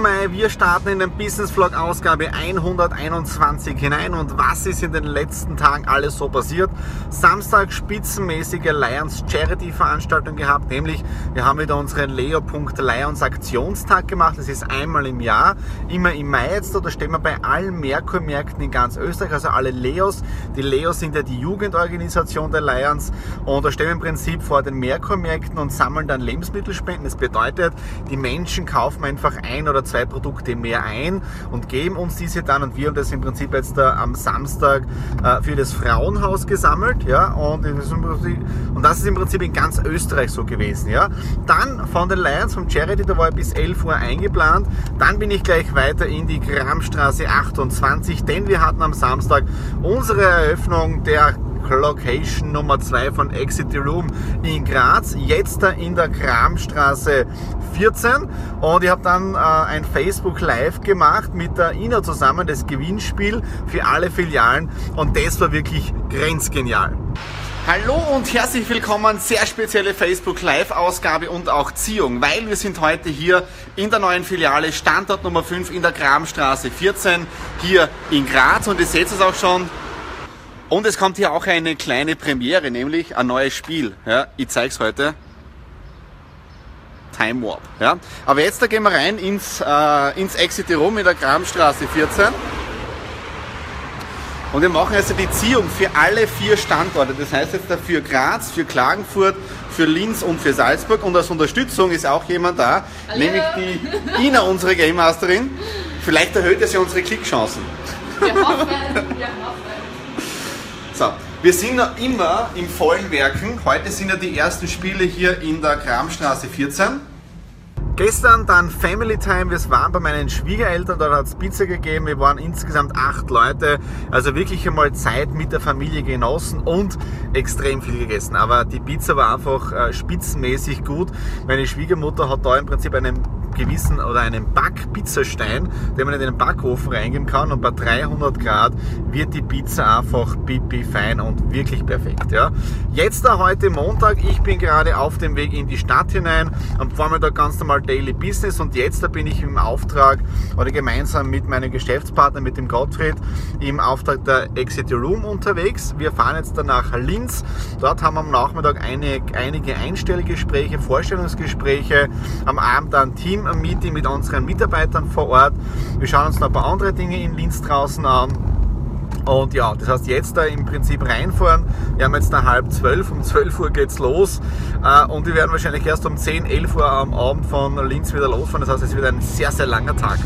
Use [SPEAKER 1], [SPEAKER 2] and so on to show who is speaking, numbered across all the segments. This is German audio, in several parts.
[SPEAKER 1] Mai. Wir starten in den Business Vlog Ausgabe 121 hinein. Und was ist in den letzten Tagen alles so passiert? Samstag spitzenmäßige Lions Charity Veranstaltung gehabt, nämlich wir haben wieder unseren Leo.Lions Aktionstag gemacht. Das ist einmal im Jahr, immer im Mai jetzt. Da stehen wir bei allen Merkur-Märkten in ganz Österreich, also alle Leos. Die Leos sind ja die Jugendorganisation der Lions und da stehen wir im Prinzip vor den Merkur-Märkten und sammeln dann Lebensmittelspenden. Das bedeutet, die die Menschen kaufen einfach ein oder zwei Produkte mehr ein und geben uns diese dann und wir haben das im Prinzip jetzt da am Samstag äh, für das Frauenhaus gesammelt, ja, und, das ist im Prinzip in ganz Österreich so gewesen, ja. Dann von den Lions, vom Charity, da war ich bis 11 Uhr eingeplant, dann bin ich gleich weiter in die Grammstraße 28, denn wir hatten am Samstag unsere Eröffnung der Location Nummer 2 von Exit the Room in Graz, jetzt da in der Kramstraße 14 und ich habe dann äh, ein Facebook Live gemacht mit der Ina zusammen, das Gewinnspiel für alle Filialen. Und das war wirklich grenzgenial. Hallo und herzlich willkommen, sehr spezielle Facebook Live Ausgabe und auch Ziehung, weil wir sind heute hier in der neuen Filiale Standort Nummer 5 in der Kramstraße 14 hier in Graz. Und ihr seht es auch schon, und es kommt hier auch eine kleine Premiere, nämlich ein neues Spiel. Ja, ich zeige es heute. Time Warp. Ja. Aber jetzt da gehen wir rein ins, äh, ins Exit Room in der Kramstraße 14. Und wir machen also die Ziehung für alle vier Standorte. Das heißt jetzt für Graz, für Klagenfurt, für Linz und für Salzburg. Und als Unterstützung ist auch jemand da, Hallo. nämlich die Ina, unsere Game Masterin. Vielleicht erhöht es ja unsere Klickchancen. Wir hoffen, wir hoffen. So, wir sind noch immer im vollen Werken. Heute sind ja die ersten Spiele hier in der Kramstraße 14. Gestern dann Family Time, wir waren bei meinen Schwiegereltern, dort hat es Pizza gegeben, wir waren insgesamt acht Leute, also wirklich einmal Zeit mit der Familie genossen und extrem viel gegessen. Aber die Pizza war einfach äh, spitzenmäßig gut. Meine Schwiegermutter hat da im Prinzip einen gewissen oder einen Backpizzastein, den man in den Backofen reingeben kann und bei 300 Grad wird die Pizza einfach pipi fein und wirklich perfekt. Ja. Jetzt da heute Montag, ich bin gerade auf dem Weg in die Stadt hinein, am Vormittag ganz normal Daily Business und jetzt da bin ich im Auftrag oder gemeinsam mit meinem Geschäftspartner, mit dem Gottfried, im Auftrag der Exit Room unterwegs. Wir fahren jetzt dann nach Linz. Dort haben wir am Nachmittag eine, einige Einstellgespräche, Vorstellungsgespräche, am Abend dann Team Meeting mit unseren Mitarbeitern vor Ort. Wir schauen uns noch ein paar andere Dinge in Linz draußen an. Und ja, das heißt jetzt da im Prinzip reinfahren. Wir haben jetzt nach halb zwölf, um zwölf Uhr geht's los. Äh, und wir werden wahrscheinlich erst um 10, 11 Uhr am Abend von Linz wieder losfahren. Das heißt, es wird ein sehr, sehr langer Tag.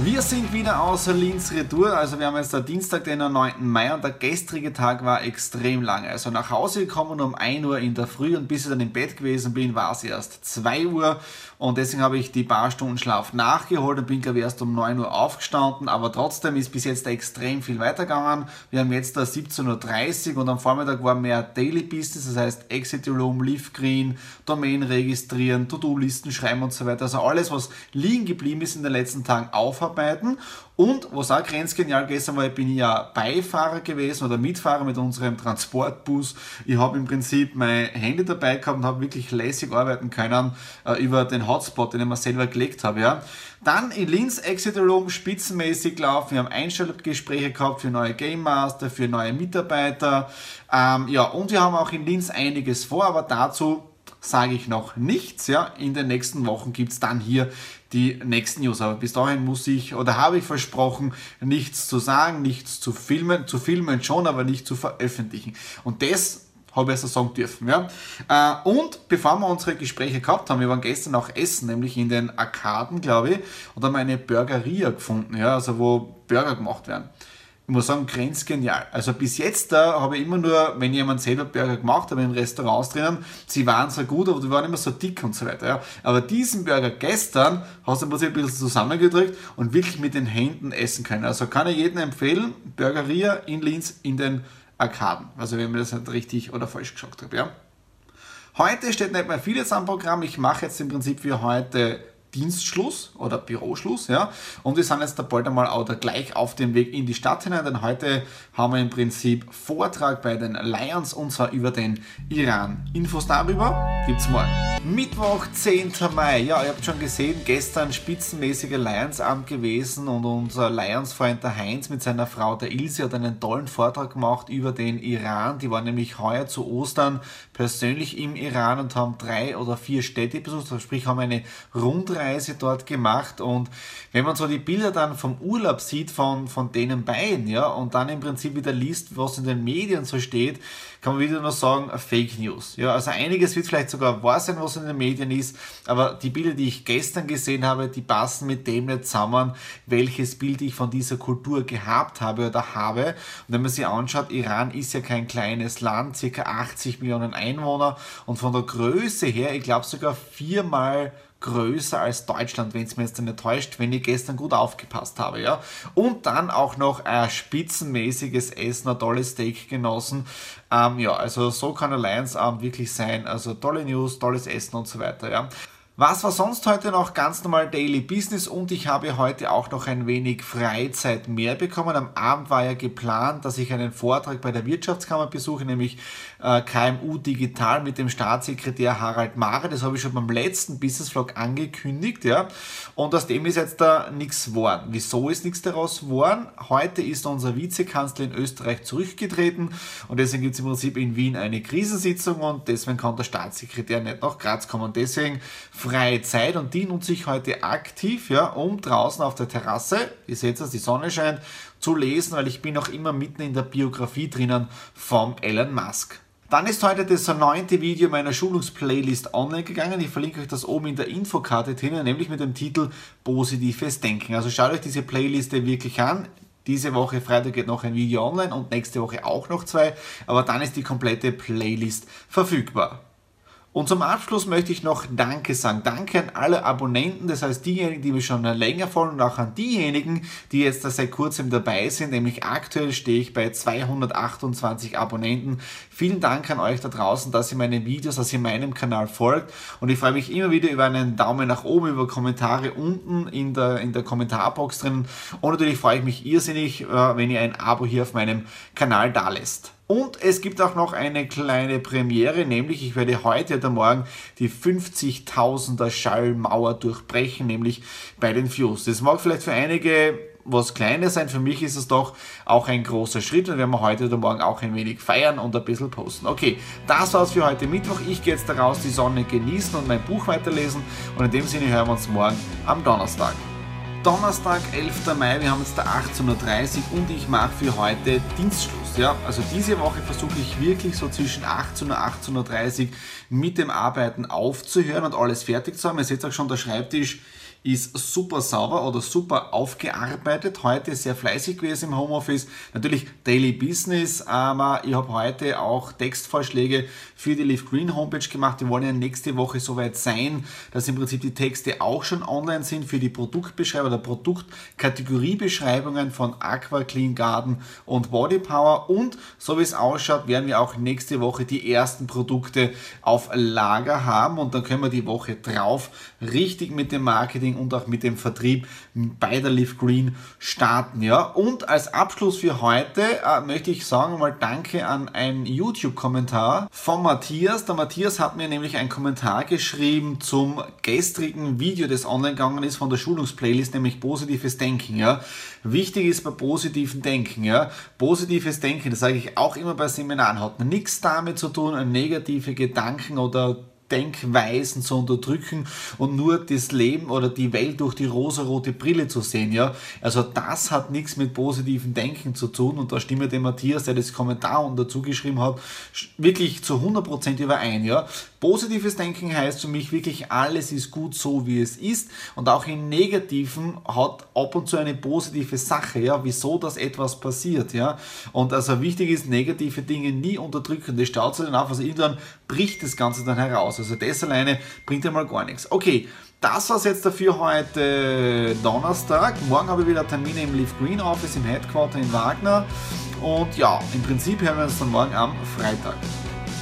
[SPEAKER 1] Wir sind wieder außer Linz Retour, also wir haben jetzt der Dienstag, den 9. Mai und der gestrige Tag war extrem lang. Also nach Hause gekommen um 1 Uhr in der Früh und bis ich dann im Bett gewesen bin, war es erst 2 Uhr und deswegen habe ich die paar Stunden Schlaf nachgeholt und bin glaube ich erst um 9 Uhr aufgestanden, aber trotzdem ist bis jetzt extrem viel weitergegangen. Wir haben jetzt da 17.30 Uhr und am Vormittag war mehr Daily Business, das heißt Exit Room, Leaf Green, Domain registrieren, To-Do-Listen schreiben und so weiter. Also alles, was liegen geblieben ist in den letzten Tagen aufhaben abarbeiten. Und was auch grenzgenial gestern war, ich bin ja Beifahrer gewesen oder Mitfahrer mit unserem Transportbus. Ich habe im Prinzip mein Handy dabei gehabt und habe wirklich lässig arbeiten können äh, über den Hotspot, den ich mir selber gelegt habe. Ja. Dann in Linz Exeter Room spitzenmäßig gelaufen. Wir haben Einstellungsgespräche gehabt für neue Game Master, für neue Mitarbeiter. Ähm, ja, und wir haben auch in Linz einiges vor, aber dazu sage ich noch nichts. Ja. In den nächsten Wochen gibt es dann hier die nächsten News. Aber bis dahin muss ich oder habe ich versprochen, nichts zu sagen, nichts zu filmen, zu filmen schon, aber nicht zu veröffentlichen. Und das habe ich also sagen dürfen. Ja? Äh, und bevor wir unsere Gespräche gehabt haben, wir waren gestern auch essen, nämlich in den Arkaden, glaube ich, und haben eine Burgeria gefunden, ja? also wo Burger gemacht werden ich muss sagen, grenzgenial. Also bis jetzt da habe ich immer nur, wenn jemand selber Burger gemacht hat, in Restaurants drinnen, sie waren so gut, aber die waren immer so dick und so weiter. Ja. Aber diesen Burger gestern hast du ein bisschen zusammengedrückt und wirklich mit den Händen essen können. Also kann ich jedem empfehlen, Burgeria in Linz in den Arkaden. Also wenn mir das nicht richtig oder falsch gesagt habe. Ja. Heute steht nicht mehr vieles am Programm. Ich mache jetzt im Prinzip für heute Dienstschluss oder Büroschluss, ja. Und wir sind jetzt da bald einmal auch gleich auf dem Weg in die Stadt hinein, denn heute haben wir im Prinzip Vortrag bei den Lions und zwar über den Iran. Infos darüber gibt's morgen. Mittwoch, 10. Mai. Ja, ihr habt schon gesehen, gestern spitzenmäßiger Lions-Abend gewesen und unser Lions-Freund der Heinz mit seiner Frau der Ilse hat einen tollen Vortrag gemacht über den Iran. Die waren nämlich heuer zu Ostern persönlich im Iran und haben drei oder vier Städte besucht, sprich haben eine Rundreise Reise dort gemacht und wenn man so die Bilder dann vom Urlaub sieht von, von denen beiden, ja, und dann im Prinzip wieder liest, was in den Medien so steht, kann man wieder nur sagen, Fake News. Ja, also einiges wird vielleicht sogar wahr sein, was in den Medien ist, aber die Bilder, die ich gestern gesehen habe, die passen mit dem nicht zusammen, welches Bild ich von dieser Kultur gehabt habe oder habe. Und wenn man sich anschaut, Iran ist ja kein kleines Land, circa 80 Millionen Einwohner und von der Größe her, ich glaube sogar viermal größer als Deutschland, wenn es mir jetzt nicht täuscht, wenn ich gestern gut aufgepasst habe, ja. Und dann auch noch ein spitzenmäßiges Essen, ein tolles Steak genossen. Ähm, ja, also so kann ein Lions-Abend wirklich sein. Also tolle News, tolles Essen und so weiter, ja. Was war sonst heute noch ganz normal Daily Business und ich habe heute auch noch ein wenig Freizeit mehr bekommen. Am Abend war ja geplant, dass ich einen Vortrag bei der Wirtschaftskammer besuche, nämlich äh, KMU Digital mit dem Staatssekretär Harald Mare. Das habe ich schon beim letzten Business Vlog angekündigt, ja. Und aus dem ist jetzt da nichts geworden. Wieso ist nichts daraus geworden? Heute ist unser Vizekanzler in Österreich zurückgetreten und deswegen gibt es im Prinzip in Wien eine Krisensitzung und deswegen kann der Staatssekretär nicht nach Graz kommen. Deswegen freie Zeit und die nutze ich heute aktiv, ja, um draußen auf der Terrasse, ihr seht es, die Sonne scheint, zu lesen, weil ich bin auch immer mitten in der Biografie drinnen vom Elon Musk. Dann ist heute das neunte Video meiner Schulungsplaylist online gegangen. Ich verlinke euch das oben in der Infokarte drinnen, nämlich mit dem Titel Positives Denken. Also schaut euch diese Playliste wirklich an. Diese Woche Freitag geht noch ein Video online und nächste Woche auch noch zwei, aber dann ist die komplette Playlist verfügbar. Und zum Abschluss möchte ich noch Danke sagen. Danke an alle Abonnenten, das heißt diejenigen, die mir schon länger folgen und auch an diejenigen, die jetzt seit kurzem dabei sind. Nämlich aktuell stehe ich bei 228 Abonnenten. Vielen Dank an euch da draußen, dass ihr meine Videos, dass ihr meinem Kanal folgt. Und ich freue mich immer wieder über einen Daumen nach oben, über Kommentare unten in der, in der Kommentarbox drin. Und natürlich freue ich mich irrsinnig, äh, wenn ihr ein Abo hier auf meinem Kanal da lässt. Und es gibt auch noch eine kleine Premiere, nämlich ich werde heute oder morgen die 50.000er Schallmauer durchbrechen, nämlich bei den Views. Das mag vielleicht für einige was Kleines sein, für mich ist es doch auch ein großer Schritt und werden wir heute oder morgen auch ein wenig feiern und ein bisschen posten. Okay, das war's für heute Mittwoch. Ich gehe jetzt daraus die Sonne genießen und mein Buch weiterlesen und in dem Sinne hören wir uns morgen am Donnerstag. Donnerstag, 11. Mai, wir haben jetzt da 18.30 Uhr und ich mache für heute Dienstschluss. Ja? Also diese Woche versuche ich wirklich so zwischen 18 Uhr und 18.30 Uhr mit dem Arbeiten aufzuhören und alles fertig zu haben. Ihr seht auch schon, der Schreibtisch ist super sauber oder super aufgearbeitet. Heute sehr fleißig gewesen im Homeoffice. Natürlich Daily Business, aber ich habe heute auch Textvorschläge für die Live Green Homepage gemacht. Wir wollen ja nächste Woche soweit sein, dass im Prinzip die Texte auch schon online sind für die Produktbeschreibung oder Produktkategoriebeschreibungen von Aqua Clean Garden und Body Power. Und so wie es ausschaut, werden wir auch nächste Woche die ersten Produkte auf Lager haben und dann können wir die Woche drauf richtig mit dem Marketing und auch mit dem Vertrieb bei der Live Green starten. Ja? Und als Abschluss für heute äh, möchte ich sagen mal Danke an einen YouTube-Kommentar von Matthias. Der Matthias hat mir nämlich einen Kommentar geschrieben zum gestrigen Video, das online gegangen ist von der Schulungsplaylist, nämlich positives Denken. Ja? Wichtig ist bei positiven Denken. Ja? Positives Denken, das sage ich auch immer bei Seminaren, hat nichts damit zu tun, negative Gedanken oder Denkweisen zu unterdrücken und nur das Leben oder die Welt durch die rosarote Brille zu sehen, ja. Also das hat nichts mit positivem Denken zu tun und da stimme dem Matthias, der das Kommentar und dazu geschrieben hat, wirklich zu 100% überein, ja. Positives Denken heißt für mich wirklich, alles ist gut so, wie es ist und auch in Negativen hat ab und zu eine positive Sache, ja, wieso das etwas passiert, ja. Und also wichtig ist, negative Dinge nie unterdrücken, das staut sich dann auf, also irgendwann bricht das Ganze dann heraus. Also das alleine bringt ja mal gar nichts. Okay, das war es jetzt dafür heute Donnerstag. Morgen habe ich wieder Termine im Leaf Green Office im Headquarter in Wagner. Und ja, im Prinzip hören wir uns dann morgen am Freitag.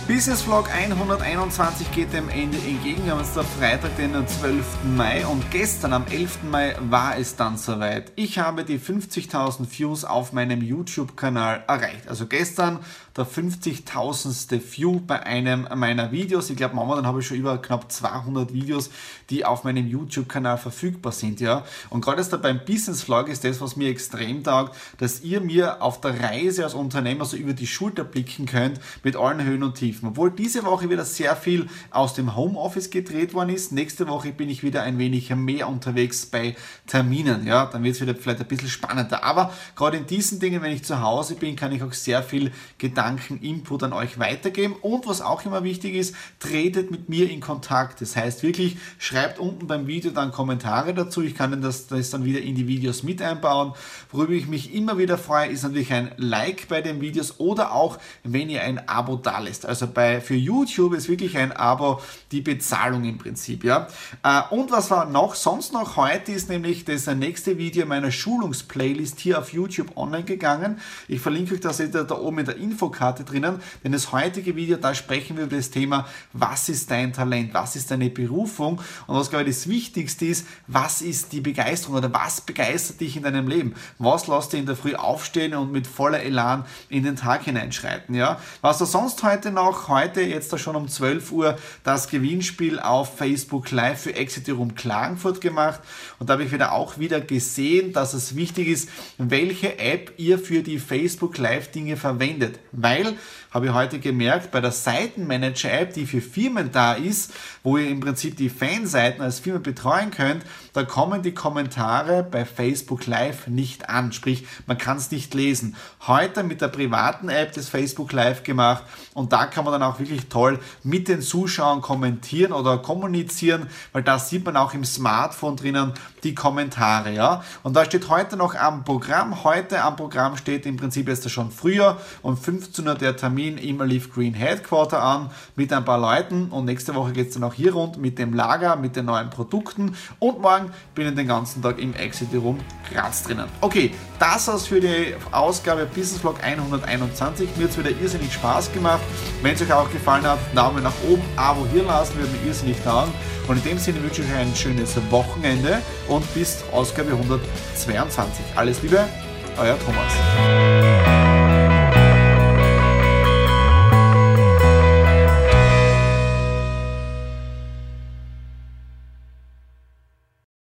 [SPEAKER 1] Business Vlog 121 geht dem Ende entgegen. Wir haben jetzt da Freitag, den 12. Mai und gestern am 11. Mai war es dann soweit. Ich habe die 50.000 Views auf meinem YouTube-Kanal erreicht. Also gestern der 50.000. View bei einem meiner Videos. Ich glaube, momentan habe ich schon über knapp 200 Videos, die auf meinem YouTube-Kanal verfügbar sind. Ja? Und gerade jetzt da beim Business Vlog ist das, was mir extrem taugt, dass ihr mir auf der Reise als Unternehmer so über die Schulter blicken könnt mit allen Höhen und Tiefen. Obwohl diese Woche wieder sehr viel aus dem Homeoffice gedreht worden ist. Nächste Woche bin ich wieder ein wenig mehr unterwegs bei Terminen. Ja, dann wird es wieder vielleicht ein bisschen spannender. Aber gerade in diesen Dingen, wenn ich zu Hause bin, kann ich auch sehr viel Gedanken, Input an euch weitergeben. Und was auch immer wichtig ist, tretet mit mir in Kontakt. Das heißt wirklich, schreibt unten beim Video dann Kommentare dazu. Ich kann das, das dann wieder in die Videos mit einbauen. Worüber ich mich immer wieder freue, ist natürlich ein Like bei den Videos oder auch, wenn ihr ein Abo da lässt. Also bei, für YouTube ist wirklich ein Abo die Bezahlung im Prinzip. Ja? Äh, und was war noch sonst noch heute ist nämlich das nächste Video meiner Schulungsplaylist hier auf YouTube online gegangen. Ich verlinke euch das da oben in der Infokarte drinnen, denn das heutige Video, da sprechen wir über das Thema, was ist dein Talent, was ist deine Berufung und was glaube ich das Wichtigste ist, was ist die Begeisterung oder was begeistert dich in deinem Leben? Was lässt dich in der Früh aufstehen und mit voller Elan in den Tag hineinschreiten? Ja? Was da sonst heute noch? Heute jetzt da schon um 12 Uhr das Gewinnspiel auf Facebook Live für Exit Room Klagenfurt gemacht und da habe ich wieder auch wieder gesehen, dass es wichtig ist, welche App ihr für die Facebook Live Dinge verwendet, weil habe ich heute gemerkt, bei der Seitenmanager-App, die für Firmen da ist, wo ihr im Prinzip die Fanseiten als Firma betreuen könnt, da kommen die Kommentare bei Facebook Live nicht an. Sprich, man kann es nicht lesen. Heute mit der privaten App des Facebook Live gemacht und da kann man dann auch wirklich toll mit den Zuschauern kommentieren oder kommunizieren, weil da sieht man auch im Smartphone drinnen die Kommentare. Ja? Und da steht heute noch am Programm. Heute am Programm steht im Prinzip jetzt schon früher um 15 Uhr der Termin im Leaf Green Headquarter an mit ein paar Leuten und nächste Woche geht es dann auch hier rund mit dem Lager, mit den neuen Produkten und morgen bin ich den ganzen Tag im Exit Room Graz drinnen. Okay, das war's für die Ausgabe Business Vlog 121. Mir hat es wieder irrsinnig Spaß gemacht. Wenn es euch auch gefallen hat, Daumen nach oben, Abo hier lassen, würde mich irrsinnig dauern. Und in dem Sinne wünsche ich euch ein schönes Wochenende und bis Ausgabe 122. Alles Liebe, euer Thomas.